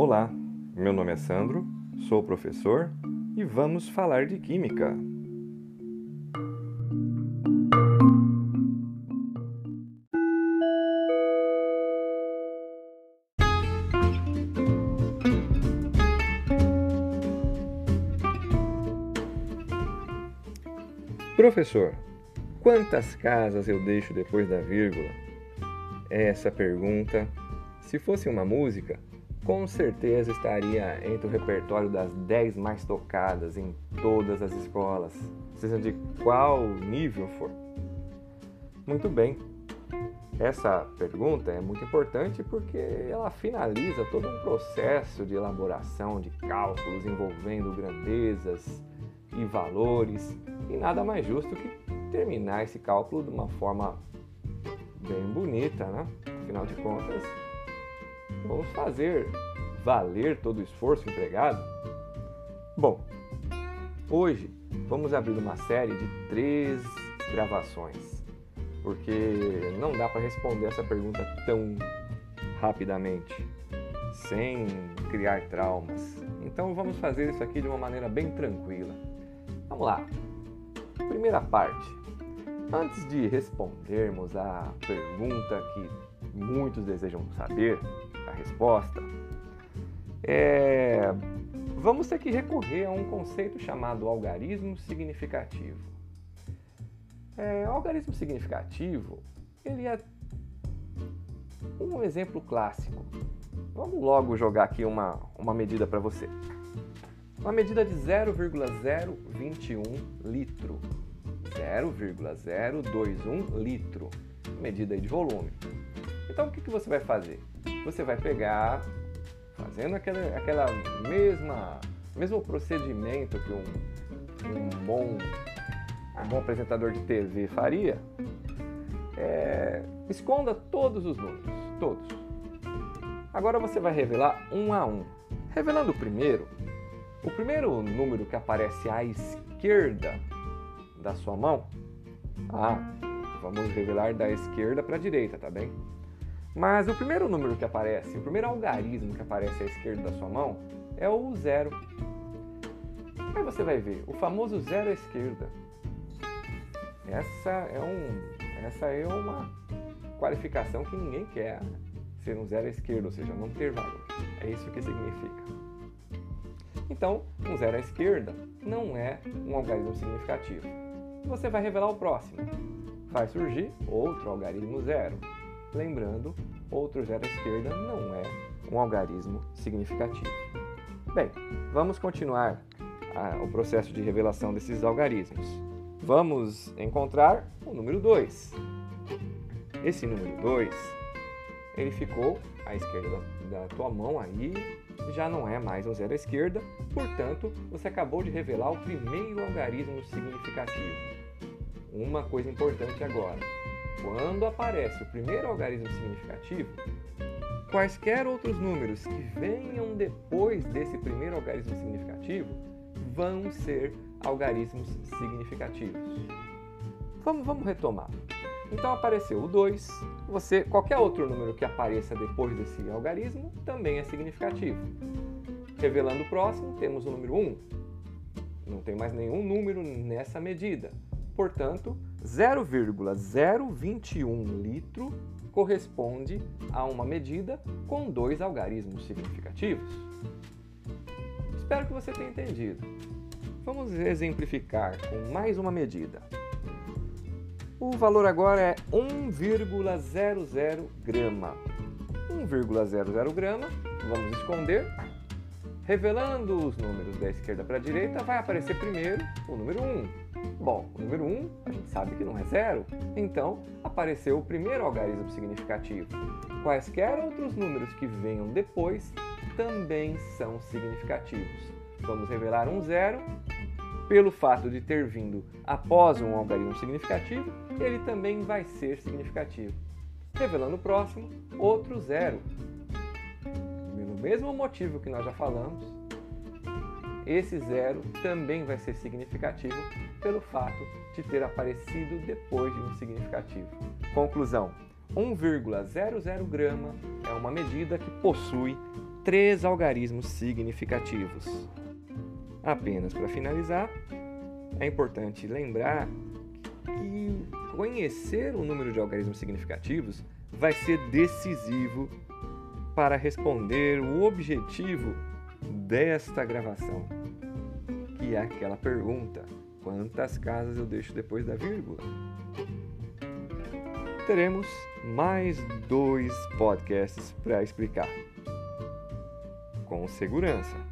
Olá, meu nome é Sandro, sou professor e vamos falar de Química. Professor, quantas casas eu deixo depois da vírgula? Essa pergunta, se fosse uma música, com certeza estaria entre o repertório das 10 mais tocadas em todas as escolas, seja de qual nível for. Muito bem. Essa pergunta é muito importante porque ela finaliza todo um processo de elaboração de cálculos envolvendo grandezas e valores, e nada mais justo que terminar esse cálculo de uma forma bem bonita, né? Afinal de contas, Vamos fazer valer todo o esforço empregado? Bom, hoje vamos abrir uma série de três gravações, porque não dá para responder essa pergunta tão rapidamente, sem criar traumas. Então vamos fazer isso aqui de uma maneira bem tranquila. Vamos lá. Primeira parte. Antes de respondermos a pergunta que muitos desejam saber, a resposta, é, vamos ter que recorrer a um conceito chamado algarismo significativo. É, o algarismo significativo ele é um exemplo clássico. Vamos logo jogar aqui uma, uma medida para você. Uma medida de 0,021 litro. 0,021 litro. Medida de volume. Então o que, que você vai fazer? Você vai pegar, fazendo aquela, aquela mesma mesmo procedimento que um, um, bom, um bom apresentador de TV faria, é, esconda todos os números, todos. Agora você vai revelar um a um. Revelando o primeiro, o primeiro número que aparece à esquerda da sua mão, ah, vamos revelar da esquerda para a direita, tá bem? Mas o primeiro número que aparece, o primeiro algarismo que aparece à esquerda da sua mão é o zero. Aí você vai ver, o famoso zero à esquerda. Essa é, um, essa é uma qualificação que ninguém quer, né? ser um zero à esquerda, ou seja, não ter valor. É isso que significa. Então, um zero à esquerda não é um algarismo significativo. Você vai revelar o próximo. Vai surgir outro algarismo zero. Lembrando, outro zero à esquerda não é um algarismo significativo. Bem, vamos continuar o processo de revelação desses algarismos. Vamos encontrar o número 2. Esse número 2, ele ficou à esquerda da, da tua mão aí, já não é mais um zero à esquerda, portanto, você acabou de revelar o primeiro algarismo significativo. Uma coisa importante agora, quando aparece o primeiro algarismo significativo, quaisquer outros números que venham depois desse primeiro algarismo significativo vão ser algarismos significativos. Vamos, vamos retomar. Então apareceu o 2, você, qualquer outro número que apareça depois desse algarismo também é significativo. Revelando o próximo, temos o número 1. Um. Não tem mais nenhum número nessa medida. Portanto, 0,021 litro corresponde a uma medida com dois algarismos significativos. Espero que você tenha entendido. Vamos exemplificar com mais uma medida. O valor agora é 1,00 grama. 1,00 grama, vamos esconder. Revelando os números da esquerda para a direita, vai aparecer primeiro o número 1. Bom, o número 1 a gente sabe que não é zero, então apareceu o primeiro algarismo significativo. Quaisquer outros números que venham depois também são significativos. Vamos revelar um zero. Pelo fato de ter vindo após um algarismo significativo, ele também vai ser significativo. Revelando o próximo, outro zero. Pelo mesmo motivo que nós já falamos, esse zero também vai ser significativo pelo fato de ter aparecido depois de um significativo. Conclusão: 1,00 grama é uma medida que possui três algarismos significativos. Apenas para finalizar, é importante lembrar que conhecer o número de algarismos significativos vai ser decisivo para responder o objetivo desta gravação, que é aquela pergunta: quantas casas eu deixo depois da vírgula? Teremos mais dois podcasts para explicar. Com segurança.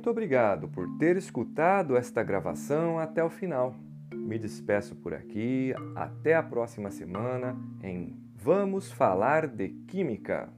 Muito obrigado por ter escutado esta gravação até o final. Me despeço por aqui. Até a próxima semana em Vamos Falar de Química.